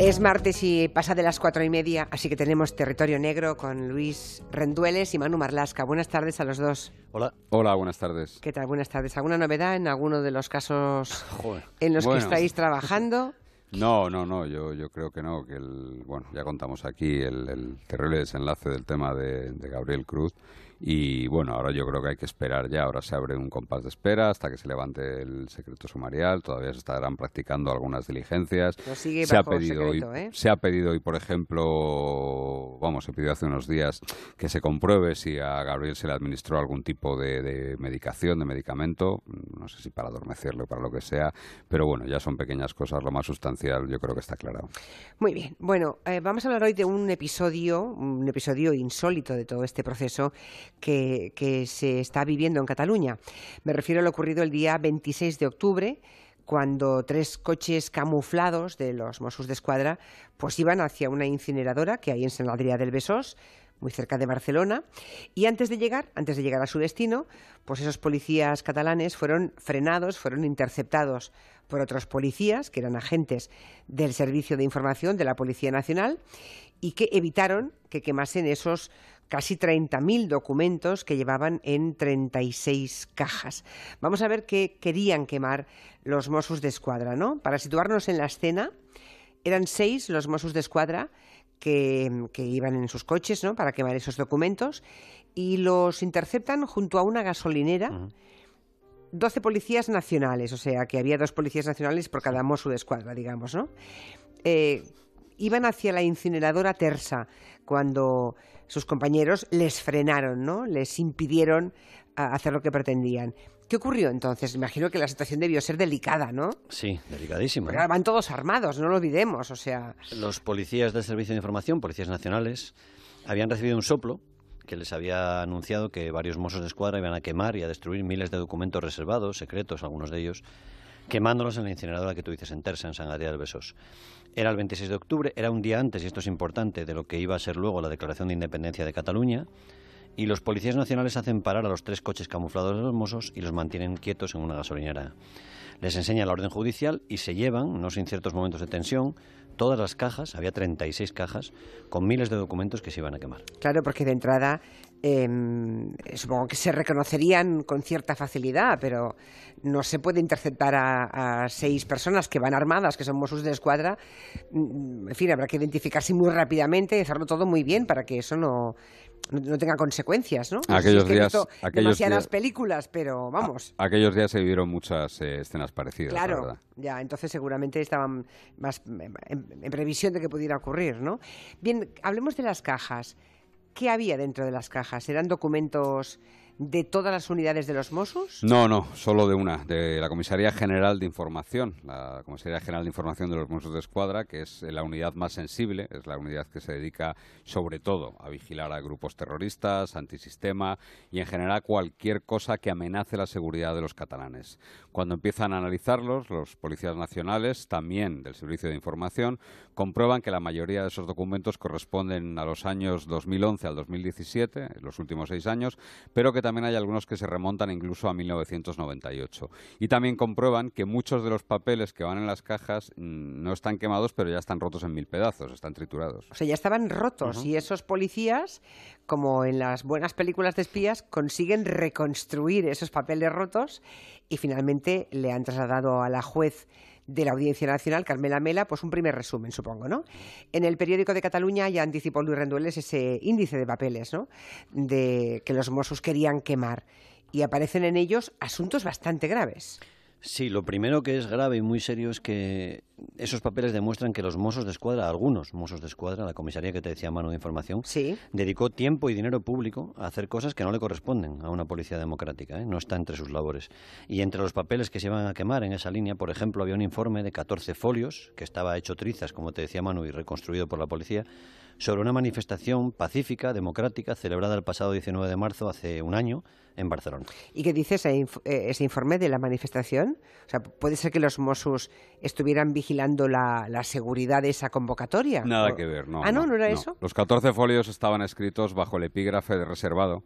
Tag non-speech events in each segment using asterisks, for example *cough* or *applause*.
Es martes y pasa de las cuatro y media, así que tenemos territorio negro con Luis Rendueles y Manu Marlasca. Buenas tardes a los dos. Hola. Hola, buenas tardes. ¿Qué tal? Buenas tardes. ¿Alguna novedad en alguno de los casos *laughs* en los que estáis trabajando? *laughs* No, no, no, yo, yo creo que no, que el, bueno, ya contamos aquí el, terrible desenlace del tema de Gabriel Cruz y bueno, ahora yo creo que hay que esperar ya. Ahora se abre un compás de espera hasta que se levante el secreto sumarial. Todavía se estarán practicando algunas diligencias. se, ha pedido hoy, ¿eh? se ha pedido hoy, por ejemplo, vamos, se pidió hace unos días que se compruebe si a Gabriel se le administró algún tipo de, medicación, de medicamento. No sé si para adormecerlo o para lo que sea. Pero bueno, ya son pequeñas cosas. Lo más sustancial yo creo que está aclarado. Muy bien. Bueno, eh, vamos a hablar hoy de un episodio, un episodio insólito de todo este proceso que, se está viviendo en Cataluña. Me refiero a lo ocurrido el día 26 de octubre, cuando tres coches camuflados de los Mossos de Escuadra pues iban hacia una incineradora que hay en San Adrià del Besós, muy cerca de Barcelona, y antes de llegar, antes de llegar a su destino, pues esos policías catalanes fueron frenados, fueron interceptados por otros policías que eran agentes del Servicio de Información de la Policía Nacional y que evitaron que quemasen esos casi 30.000 documentos que llevaban en 36 cajas. Vamos a ver qué querían quemar los Mossos de Escuadra, ¿no? Para situarnos en la escena, eran seis los Mossos de Escuadra que, iban en sus coches, ¿no? Para quemar esos documentos y los interceptan junto a una gasolinera. 12 policías nacionales, o sea que había dos policías nacionales por cada Mosso de escuadra, digamos, ¿no? Eh, iban hacia la incineradora Tersa cuando sus compañeros les frenaron, ¿no? Les impidieron ah, hacer lo que pretendían. ¿Qué ocurrió entonces? Imagino que la situación debió ser delicada, ¿no? Sí, delicadísima. Pero van todos armados, no lo olvidemos, o sea... Los policías del Servicio de Información, policías nacionales, habían recibido un soplo que les había anunciado que varios mozos de escuadra iban a quemar y a destruir miles de documentos reservados, secretos, algunos de ellos, quemándolos en la incineradora que tú dices en Tersa, en San Adrià del Besós. Era el 26 de octubre, era un día antes, y esto es importante, de lo que iba a ser luego la declaración de independencia de Cataluña, y los policías nacionales hacen parar a los tres coches camuflados de los mozos y los mantienen quietos en una gasolinera. Les enseña la orden judicial y se llevan, no sin ciertos momentos de tensión, todas las cajas, había 36 cajas, con miles de documentos que se iban a quemar. Claro, porque de entrada em, supongo que se reconocerían con cierta facilidad, pero no se puede interceptar a, seis personas que van armadas, que son Mossos de escuadra. Mm, en fin, habrá que identificarse muy rápidamente y hacerlo todo muy bien para que eso no, no, tenga consecuencias, ¿no? Aquellos días, demasiadas películas, pero vamos. aquellos días se vivieron muchas eh, escenas parecidas. Claro, ya, entonces seguramente estaban más en, previsión de que pudiera ocurrir, ¿no? Bien, hablemos de las cajas. ¿Qué había dentro de las cajas? ¿Eran documentos de todas las unidades de los Mossos? No, no, solo de una, de la Comisaría General de Información, la Comisaría General de Información de los Mossos de Escuadra, que es la unidad más sensible, es la unidad que se dedica sobre todo a vigilar a grupos terroristas, antisistema y en general cualquier cosa que amenace la seguridad de los catalanes. Cuando empiezan a analizarlos, los policías nacionales, también del Servicio de Información, comprueban que la mayoría de esos documentos corresponden a los años 2011 al 2017, los últimos seis años, pero que también hay algunos que se remontan incluso a 1998. Y también comprueban que muchos de los papeles que van en las cajas mm, no están quemados, pero ya están rotos en mil pedazos, están triturados. O sea, ya estaban rotos y esos policías, como en las buenas películas de espías, consiguen reconstruir esos papeles rotos y finalmente le han trasladado a la juez de la Audiencia Nacional, Carmela Mela, pues un primer resumen, supongo, ¿no? En el periódico de Cataluña ya anticipó Luis Rendueles ese índice de papeles, ¿no? De que los Mossos querían quemar. Y aparecen en ellos asuntos bastante graves. Sí, lo primero que es grave y muy serio es que esos papeles demuestran que los Mossos de Escuadra, algunos Mossos de Escuadra, la comisaría que te decía mano de información, dedicó tiempo y dinero público a hacer cosas que no le corresponden a una policía democrática, ¿eh? no está entre sus labores. Y entre los papeles que se iban a quemar en esa línea, por ejemplo, había un informe de 14 folios que estaba hecho trizas, como te decía Manu, y reconstruido por la policía, sobre una manifestación pacífica, democrática, celebrada el pasado 19 de marzo, hace un año, en Barcelona. ¿Y qué dice ese, eh, informe de la manifestación? O sea, ¿puede ser que los Mossos estuvieran vigilando la, seguridad de esa convocatoria? Nada que ver, no. Ah, no, no, era eso. Los 14 folios estaban escritos bajo el epígrafe de reservado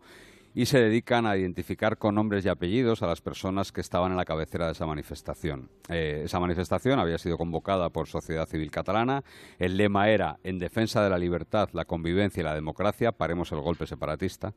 y se dedican a identificar con nombres y apellidos a las personas que estaban en la cabecera de esa manifestación. Eh, esa manifestación había sido convocada por Sociedad Civil Catalana. El lema era En defensa de la libertad, la convivencia y la democracia, paremos el golpe separatista.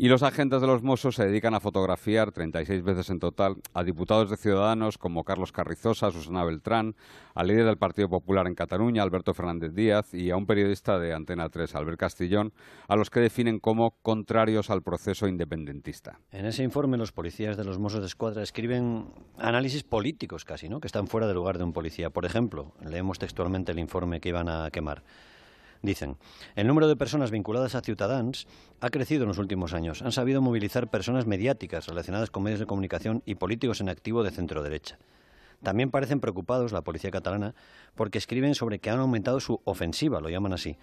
Y los agentes de los Mossos se dedican a fotografiar 36 veces en total a diputados de Ciudadanos como Carlos Carrizosa, Susana Beltrán, al líder del Partido Popular en Cataluña, Alberto Fernández Díaz, y a un periodista de Antena 3, Albert Castillón, a los que definen como contrarios al proceso independentista. En ese informe los policías de los Mossos de Escuadra escriben análisis políticos casi, ¿no? que están fuera del lugar de un policía. Por ejemplo, leemos textualmente el informe que iban a quemar. Dicen, el número de personas vinculadas a Ciutadans ha crecido en los últimos años. Han sabido movilizar personas mediáticas relacionadas con medios de comunicación y políticos en activo de centro derecha. También parecen preocupados la policía catalana porque escriben sobre que han aumentado su ofensiva, lo llaman así.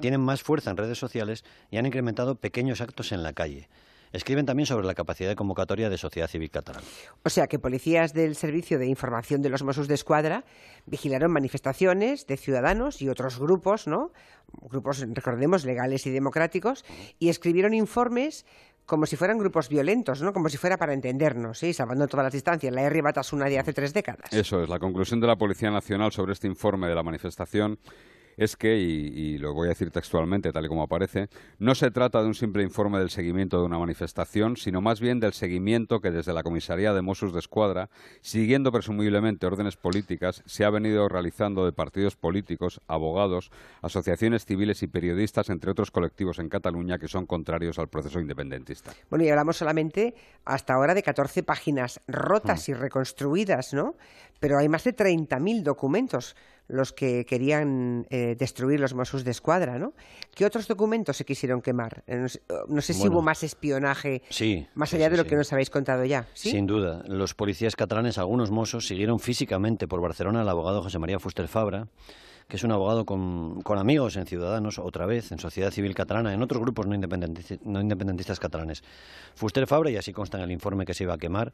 Tienen más fuerza en redes sociales y han incrementado pequeños actos en la calle. Escriben también sobre la capacidad de convocatoria de sociedad civil catalana. O sea que policías del Servicio de Información de los Mossos de Escuadra vigilaron manifestaciones de ciudadanos y otros grupos, ¿no? Grupos, recordemos, legales y democráticos, y escribieron informes como si fueran grupos violentos, ¿no? Como si fuera para entendernos, ¿sí? Salvando todas las distancias. La R. Batasuna de hace tres décadas. Eso es, la conclusión de la Policía Nacional sobre este informe de la manifestación es que, y, lo voy a decir textualmente, tal y como aparece, no se trata de un simple informe del seguimiento de una manifestación, sino más bien del seguimiento que desde la Comisaría de Mossos de Escuadra, siguiendo presumiblemente órdenes políticas, se ha venido realizando de partidos políticos, abogados, asociaciones civiles y periodistas, entre otros colectivos en Cataluña que son contrarios al proceso independentista. Bueno, y hablamos solamente hasta ahora de 14 páginas rotas mm. y reconstruidas, ¿no? Pero hay más de 30.000 documentos los que querían eh, destruir los Mossos de Escuadra, ¿no? ¿Qué otros documentos se quisieron quemar? Eh, no sé, si hubo más espionaje, más allá de lo que nos habéis contado ya. Sin duda. Los policías catalanes, algunos Mossos, siguieron físicamente por Barcelona al abogado José María Fuster Fabra, que es un abogado con, amigos en Ciudadanos, otra vez, en Sociedad Civil Catalana, en otros grupos no independentistas, no independentistas catalanes. Fuster Fabra, y así consta en el informe que se iba a quemar,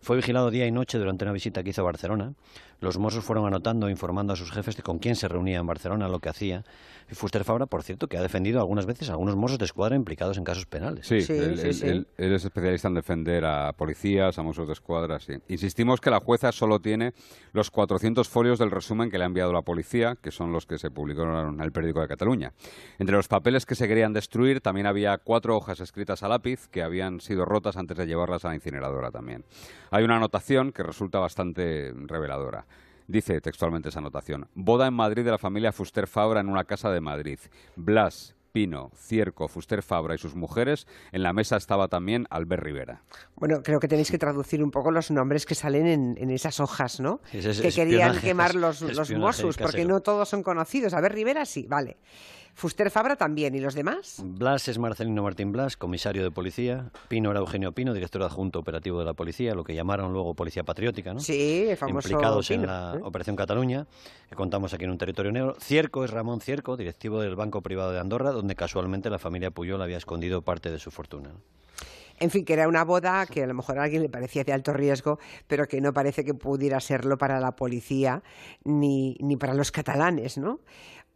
fue vigilado día y noche durante una visita que hizo a Barcelona. Los Mossos fueron anotando, informando a sus jefes de con quién se reunía en Barcelona, lo que hacía. Y Fuster Fabra, por cierto, que ha defendido algunas veces a algunos Mossos de escuadra implicados en casos penales. Sí, él, es especialista en defender a policías, a Mossos de escuadra, sí. Insistimos que la jueza solo tiene los 400 folios del resumen que le ha enviado la policía, que son los que se publicaron en el periódico de Cataluña. Entre los papeles que se querían destruir también había cuatro hojas escritas a lápiz que habían sido rotas antes de llevarlas a la incineradora también. Hay una anotación que resulta bastante reveladora. Dice textualmente esa anotación. Boda en Madrid de la familia Fuster Fabra en una casa de Madrid. Blas, Pino, Cierco, Fuster Fabra y sus mujeres. En la mesa estaba también Albert Rivera. Bueno, creo que tenéis que traducir un poco los nombres que salen en, esas hojas, ¿no? que querían quemar los, los Mossos, porque no todos son conocidos. Albert Rivera sí, vale. Fuster Fabra también, ¿y los demás? Blas es Marcelino Martín Blas, comisario de policía. Pino era Eugenio Pino, director adjunto operativo de la policía, lo que llamaron luego Policía Patriótica, ¿no? Sí, el famoso Implicados en la ¿eh? Operación Cataluña, que contamos aquí en un territorio negro. Cierco es Ramón Cierco, directivo del Banco Privado de Andorra, donde casualmente la familia Puyol había escondido parte de su fortuna. En fin, que era una boda que a lo mejor a alguien le parecía de alto riesgo, pero que no parece que pudiera serlo para la policía ni, ni para los catalanes, ¿no?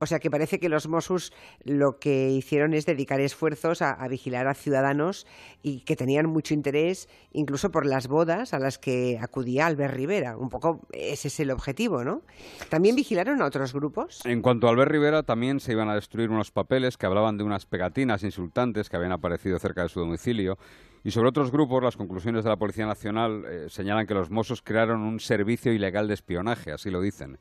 O sea que parece que los Mossos lo que hicieron es dedicar esfuerzos a, vigilar a ciudadanos y que tenían mucho interés incluso por las bodas a las que acudía Albert Rivera. Un poco ese es el objetivo, ¿no? ¿También vigilaron a otros grupos? En cuanto a Albert Rivera, también se iban a destruir unos papeles que hablaban de unas pegatinas insultantes que habían aparecido cerca de su domicilio y sobre otros grupos, las conclusiones de la Policía Nacional eh, señalan que los Mossos crearon un servicio ilegal de espionaje, así lo dicen,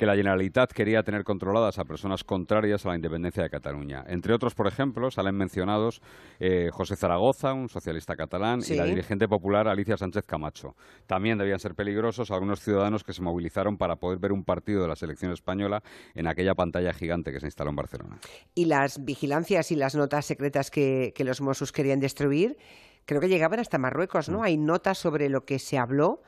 que la Generalitat quería tener controladas a personas contrarias a la independencia de Cataluña. Entre otros, por ejemplo, salen mencionados eh, José Zaragoza, un socialista catalán, y la dirigente popular Alicia Sánchez Camacho. También debían ser peligrosos algunos ciudadanos que se movilizaron para poder ver un partido de la selección española en aquella pantalla gigante que se instaló en Barcelona. Y las vigilancias y las notas secretas que, que los Mossos querían destruir creo que llegaban hasta Marruecos, ¿no? Mm. Hay notas sobre lo que se habló,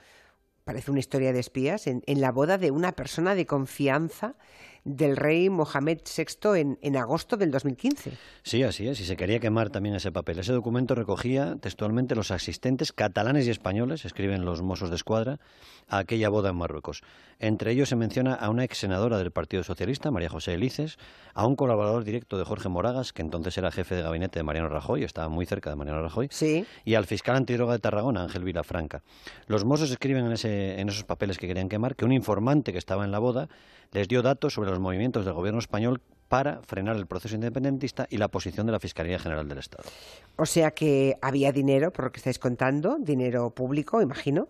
parece una historia de espías, en, la boda de una persona de confianza del rey Mohamed VI en, en agosto del 2015. Sí, así es, y se quería quemar también ese papel. Ese documento recogía textualmente los asistentes catalanes y españoles, escriben los mozos de escuadra, a aquella boda en Marruecos. Entre ellos se menciona a una ex senadora del Partido Socialista, María José Elices, a un colaborador directo de Jorge Moragas, que entonces era jefe de gabinete de Mariano Rajoy, estaba muy cerca de Mariano Rajoy, Sí. y al fiscal antidroga de Tarragona, Ángel Vilafranca. Los mozos escriben en, ese- en esos papeles que querían quemar que un informante que estaba en la boda les dio datos sobre los movimientos del gobierno español para frenar el proceso independentista y la posición de la Fiscalía General del Estado. O sea que había dinero, por lo que estáis contando, dinero público, imagino,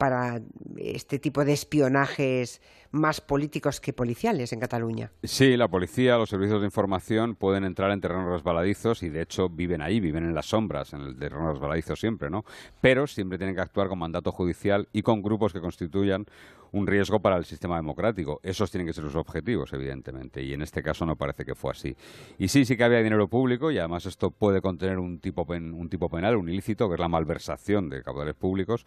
para este tipo de espionajes más políticos que policiales en Cataluña. Sí, la policía, los servicios de información pueden entrar en terrenos resbaladizos y de hecho viven ahí, viven en las sombras, en el terreno resbaladizo siempre, ¿no? Pero siempre tienen que actuar con mandato judicial y con grupos que constituyan un riesgo para el sistema democrático. Esos tienen que ser sus objetivos, evidentemente, y en este caso no parece que fue así. Y sí, sí que había dinero público y además esto puede contener un tipo, pen- un tipo penal, un ilícito, que es la malversación de caudales públicos.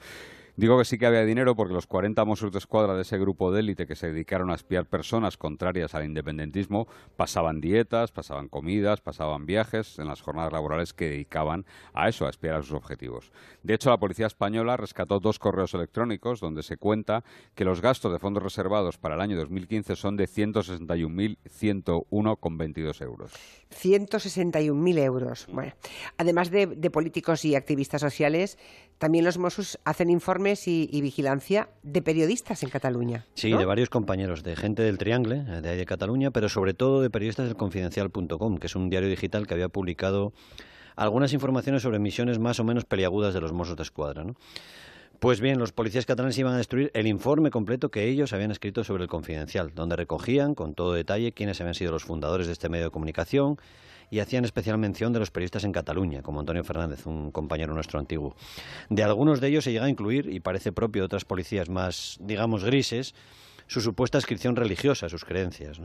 Digo que sí que había dinero porque los 40 Mossos de Escuadra de ese grupo de élite que se dedicaron a espiar personas contrarias al independentismo pasaban dietas, pasaban comidas, pasaban viajes en las jornadas laborales que dedicaban a eso, a espiar a sus objetivos. De hecho, la policía española rescató dos correos electrónicos donde se cuenta que los gastos de fondos reservados para el año 2015 son de 161.101,22 euros. 161.000 euros. Bueno, además de, de políticos y activistas sociales, también los Mossos hacen informes y, y vigilancia de periodistas en Cataluña. Sí, ¿no? de varios compañeros, de gente del Triangle, eh, de ahí de Cataluña, pero sobre todo de periodistas del Confidencial.com, que es un diario digital que había publicado algunas informaciones sobre misiones más o menos peliagudas de los Mossos de Escuadra. ¿no? Pues bien, los policías catalanes iban a destruir el informe completo que ellos habían escrito sobre el Confidencial, donde recogían con todo detalle quiénes habían sido los fundadores de este medio de comunicación y hacían especial mención de los periodistas en Cataluña, como Antonio Fernández, un compañero nuestro antiguo. De algunos de ellos se llega a incluir, y parece propio de otras policías más, digamos, grises, su supuesta inscripción religiosa, sus creencias.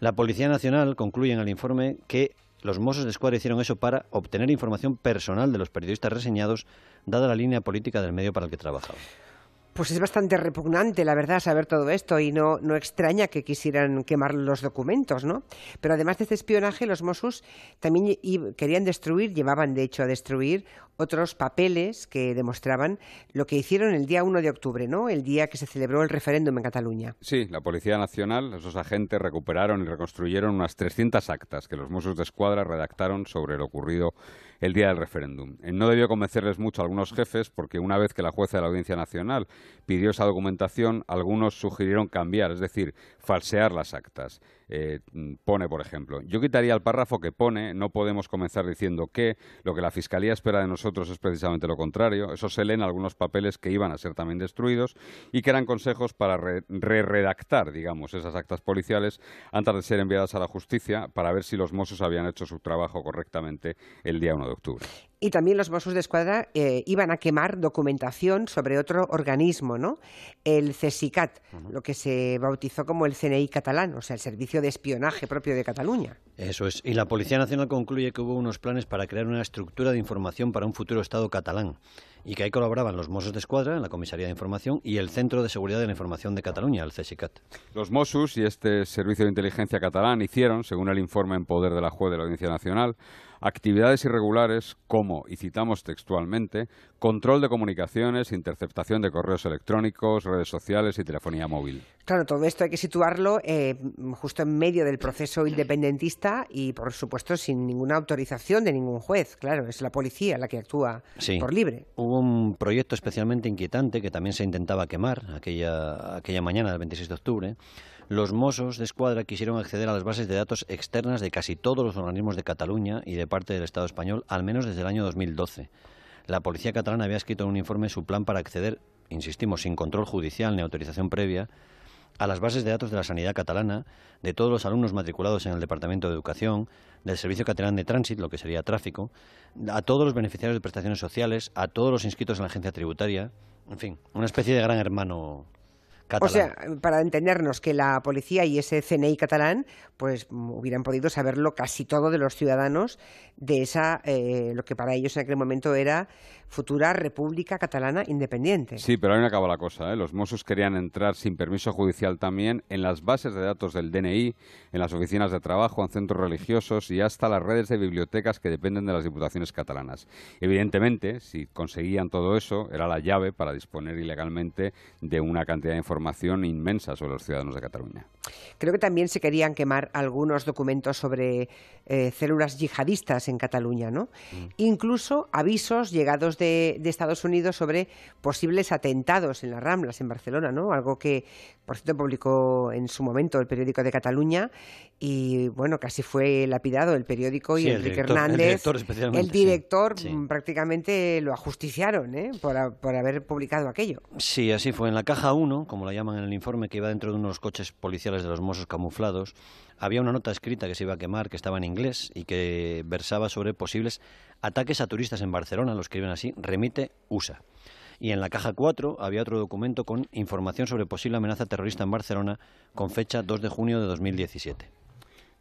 La Policía Nacional concluye en el informe que los Mossos de Escuadra hicieron eso para obtener información personal de los periodistas reseñados, dada la línea política del medio para el que trabajaban. Pues es bastante repugnante, la verdad, saber todo esto y no, no extraña que quisieran quemar los documentos, ¿no? Pero además de este espionaje, los Mossos también querían destruir, llevaban de hecho a destruir otros papeles que demostraban lo que hicieron el día 1 de octubre, ¿no? El día que se celebró el referéndum en Cataluña. Sí, la Policía Nacional, esos agentes recuperaron y reconstruyeron unas 300 actas que los Mossos de Escuadra redactaron sobre lo ocurrido el día del referéndum. Eh, No debió convencerles mucho a algunos jefes porque una vez que la jueza de la Audiencia Nacional pidió esa documentación, algunos sugirieron cambiar, es decir, falsear las actas. Eh, mm, pone, por ejemplo, yo quitaría el párrafo que pone, no podemos comenzar diciendo que lo que la Fiscalía espera de nosotros es precisamente lo contrario. Eso se lee en algunos papeles que iban a ser también destruidos y que eran consejos para re- re-redactar, digamos, esas actas policiales antes de ser enviadas a la justicia para ver si los Mossos habían hecho su trabajo correctamente el día 1 de octubre. Y también los Mossos de Escuadra eh, iban a quemar documentación sobre otro organismo, ¿no? El CESICAT, lo que se bautizó como el CNI catalán, o sea, el Servicio de Espionaje propio de Cataluña. Eso es. Y la Policía Nacional concluye que hubo unos planes para crear una estructura de información para un futuro Estado catalán y que ahí colaboraban los Mossos de Escuadra, la Comisaría de Información, y el Centro de Seguridad de la Información de Cataluña, el CSICAT. Los Mossos y este Servicio de Inteligencia catalán hicieron, según el informe en poder de la juez de la Audiencia Nacional, actividades irregulares como, y citamos textualmente, control de comunicaciones, interceptación de correos electrónicos, redes sociales y telefonía móvil. Claro, todo esto hay que situarlo eh, justo en medio del proceso independentista y, por supuesto, sin ninguna autorización de ningún juez. Claro, es la policía la que actúa Sí. por libre. Hubo un proyecto especialmente inquietante que también se intentaba quemar aquella, aquella mañana del 26 de octubre. Los Mossos de Escuadra quisieron acceder a las bases de datos externas de casi todos los organismos de Cataluña y de parte del Estado español, al menos desde el año 2012. La policía catalana había escrito en un informe su plan para acceder, insistimos, sin control judicial ni autorización previa, a las bases de datos de la sanidad catalana, de todos los alumnos matriculados en el Departamento de Educación, del Servicio Catalán de Tránsito, lo que sería tráfico, a todos los beneficiarios de prestaciones sociales, a todos los inscritos en la agencia tributaria, en fin, una especie de gran hermano catalán. O sea, para entendernos que la policía y ese CNI catalán, pues mm, hubieran podido saberlo casi todo de los ciudadanos de esa, eh, lo que para ellos en aquel momento era futura República Catalana Independiente. Sí, pero ahí no acaba la cosa. ¿eh? Los Mossos querían entrar sin permiso judicial también en las bases de datos del DNI, en las oficinas de trabajo, en centros religiosos y hasta las redes de bibliotecas que dependen de las diputaciones catalanas. Evidentemente, si conseguían todo eso, era la llave para disponer ilegalmente de una cantidad de información inmensa sobre los ciudadanos de Cataluña. Creo que también se querían quemar algunos documentos sobre eh, células yihadistas en Cataluña, ¿no? Mm. Incluso avisos llegados de, Estados Unidos sobre posibles atentados en las Ramblas, en Barcelona, ¿no? Algo que, por cierto, publicó en su momento el periódico de Cataluña y, bueno, casi fue lapidado el periódico y Enrique Hernández, el director, prácticamente lo ajusticiaron, ¿eh? Por, por haber publicado aquello. Sí, así fue. En la caja 1, como la llaman en el informe, que iba dentro de unos coches policiales de los Mossos camuflados, había una nota escrita que se iba a quemar, que estaba en inglés y que versaba sobre posibles ataques a turistas en Barcelona, lo escriben así, remite USA. Y en la caja 4 había otro documento con información sobre posible amenaza terrorista en Barcelona con fecha 2 de junio de 2017.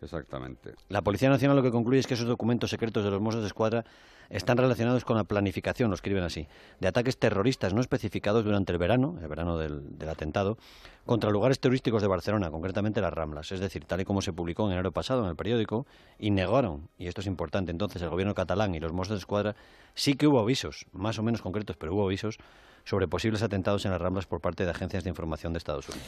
Exactamente. La Policía Nacional lo que concluye es que esos documentos secretos de los Mossos de Escuadra están relacionados con la planificación, lo escriben así, de ataques terroristas no especificados durante el verano, el verano del, atentado, contra lugares turísticos de Barcelona, concretamente las Ramblas. Es decir, tal y como se publicó en enero pasado en el periódico, y negaron, y esto es importante, entonces el gobierno catalán y los Mossos de Escuadra sí que hubo avisos, más o menos concretos, pero hubo avisos sobre posibles atentados en las Ramblas por parte de agencias de información de Estados Unidos.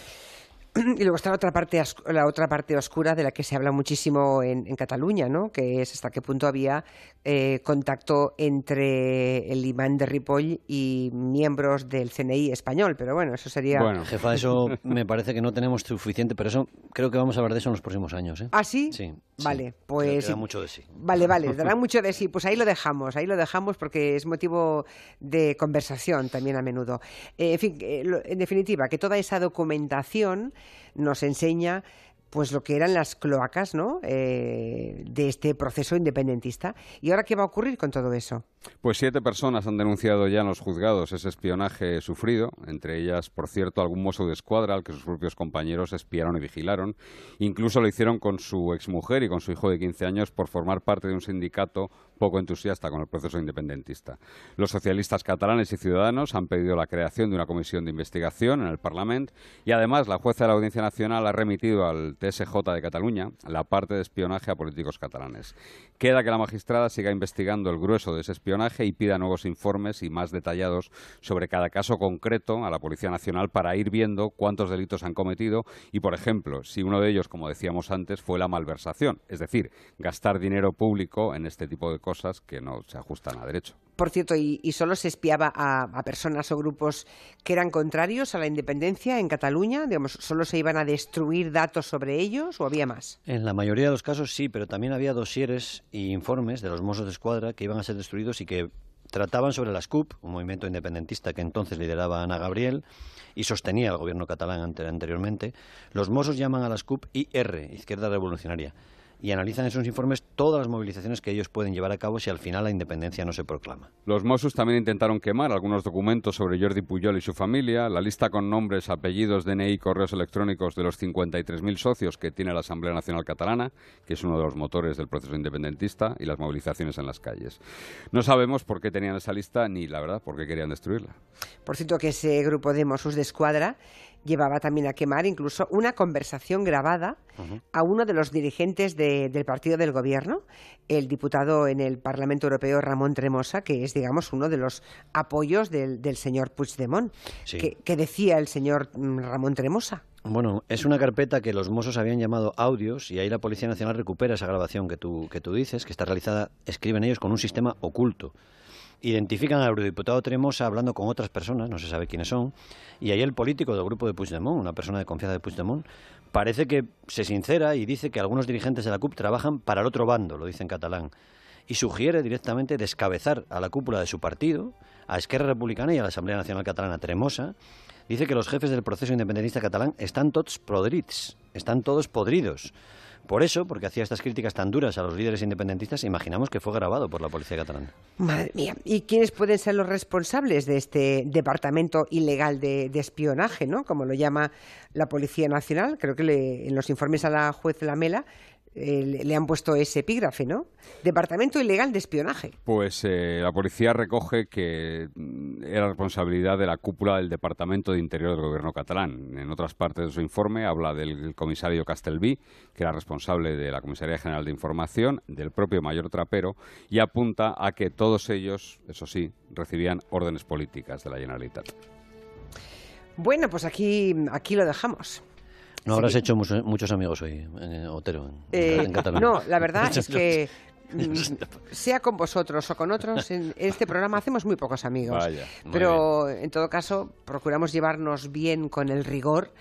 *clears throat* Y luego está la otra parte, la otra parte oscura de la que se habla muchísimo en, Cataluña, ¿no? que es hasta qué punto había eh, contacto entre el imán de Ripoll y miembros del CNI español. Pero bueno, eso sería... Bueno, *laughs* jefa, eso me parece que no tenemos suficiente, pero eso creo que vamos a hablar de eso en los próximos años. ¿eh? ¿Ah, sí? Sí. Vale, pues... Da mucho de sí. Vale, vale, *laughs* dará mucho de sí. Pues ahí lo dejamos, ahí lo dejamos porque es motivo de conversación también a menudo. Eh, en fin, en definitiva, que toda esa documentación nos enseña pues lo que eran las cloacas ¿no? Eh, de este proceso independentista. ¿Y ahora qué va a ocurrir con todo eso? Pues siete personas han denunciado ya en los juzgados ese espionaje sufrido, entre ellas, por cierto, algún mozo de escuadra al que sus propios compañeros espiaron y vigilaron. Incluso lo hicieron con su exmujer y con su hijo de 15 años por formar parte de un sindicato poco entusiasta con el proceso independentista. Los socialistas catalanes y ciudadanos han pedido la creación de una comisión de investigación en el Parlamento y además la jueza de la Audiencia Nacional ha remitido al TSJ de Cataluña la parte de espionaje a políticos catalanes. Queda que la magistrada siga investigando el grueso de ese espionaje y pida nuevos informes y más detallados sobre cada caso concreto a la Policía Nacional para ir viendo cuántos delitos han cometido y, por ejemplo, si uno de ellos, como decíamos antes, fue la malversación, es decir, gastar dinero público en este tipo de cosas que no se ajustan a derecho. Por cierto, ¿y, solo se espiaba a, personas o grupos que eran contrarios a la independencia en Cataluña? Digamos, ¿Solo se iban a destruir datos sobre ellos o había más? En la mayoría de los casos sí, pero también había dosieres y informes de los Mossos de Escuadra que iban a ser destruidos y que trataban sobre las CUP, un movimiento independentista que entonces lideraba Ana Gabriel y sostenía el gobierno catalán anteriormente. Los Mossos llaman a las CUP IR, Izquierda Revolucionaria y analizan en esos informes todas las movilizaciones que ellos pueden llevar a cabo si al final la independencia no se proclama. Los Mossos también intentaron quemar algunos documentos sobre Jordi Pujol y su familia, la lista con nombres, apellidos, DNI y correos electrónicos de los 53.000 socios que tiene la Asamblea Nacional Catalana, que es uno de los motores del proceso independentista, y las movilizaciones en las calles. No sabemos por qué tenían esa lista ni, la verdad, por qué querían destruirla. Por cierto, que ese grupo de Mossos de Escuadra llevaba también a quemar incluso una conversación grabada a uno de los dirigentes del partido del gobierno, el diputado en el Parlamento Europeo Ramón Tremosa, que es, digamos, uno de los apoyos del, señor Puigdemont. ¿Qué, decía el señor mm, Ramón Tremosa? Bueno, es una carpeta que los mozos habían llamado audios y ahí la Policía Nacional recupera esa grabación que tú, que tú dices, que está realizada, escriben ellos, con un sistema oculto identifican al eurodiputado Tremosa hablando con otras personas, no se sabe quiénes son, y ahí el político del grupo de Puigdemont, una persona de confianza de Puigdemont, parece que se sincera y dice que algunos dirigentes de la CUP trabajan para el otro bando, lo dice en catalán, y sugiere directamente descabezar a la cúpula de su partido, a Esquerra Republicana y a la Asamblea Nacional Catalana Tremosa, dice que los jefes del proceso independentista catalán están todos podrits, están todos podridos. Por eso, porque hacía estas críticas tan duras a los líderes independentistas, imaginamos que fue grabado por la policía catalana. Madre mía. ¿Y quiénes pueden ser los responsables de este departamento ilegal de, espionaje, ¿no? Como lo llama la Policía Nacional. Creo que en los informes a la juez Lamela eh, le han puesto ese epígrafe, ¿no? Departamento Ilegal de Espionaje. Pues eh, la policía recoge que mm, era responsabilidad de la cúpula del Departamento de Interior del Gobierno catalán. En otras partes de su informe habla del comisario Castelví, que era responsable de la Comisaría General de Información, del propio mayor Trapero, y apunta a que todos ellos, eso sí, recibían órdenes políticas de la Generalitat. Bueno, pues aquí, aquí lo dejamos. No habrás hecho muchos, muchos amigos hoy, eh, Otero, en, Eh, en Cataluña. no, la verdad *laughs* es que mm, sea con vosotros o con otros, en este programa hacemos muy pocos amigos. Vaya, muy Pero en todo caso, procuramos llevarnos bien con el rigor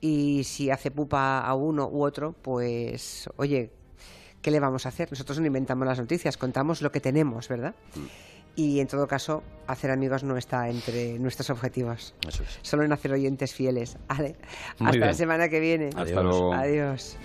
y si hace pupa a uno u otro, pues oye, ¿qué le vamos a hacer? Nosotros no inventamos las noticias, contamos lo que tenemos, ¿verdad? Mm. Y en todo caso, hacer amigos no está entre nuestros objetivos. Eso es. Solo en hacer oyentes fieles. Vale. Hasta la semana que viene. Hasta Adiós. luego. Adiós.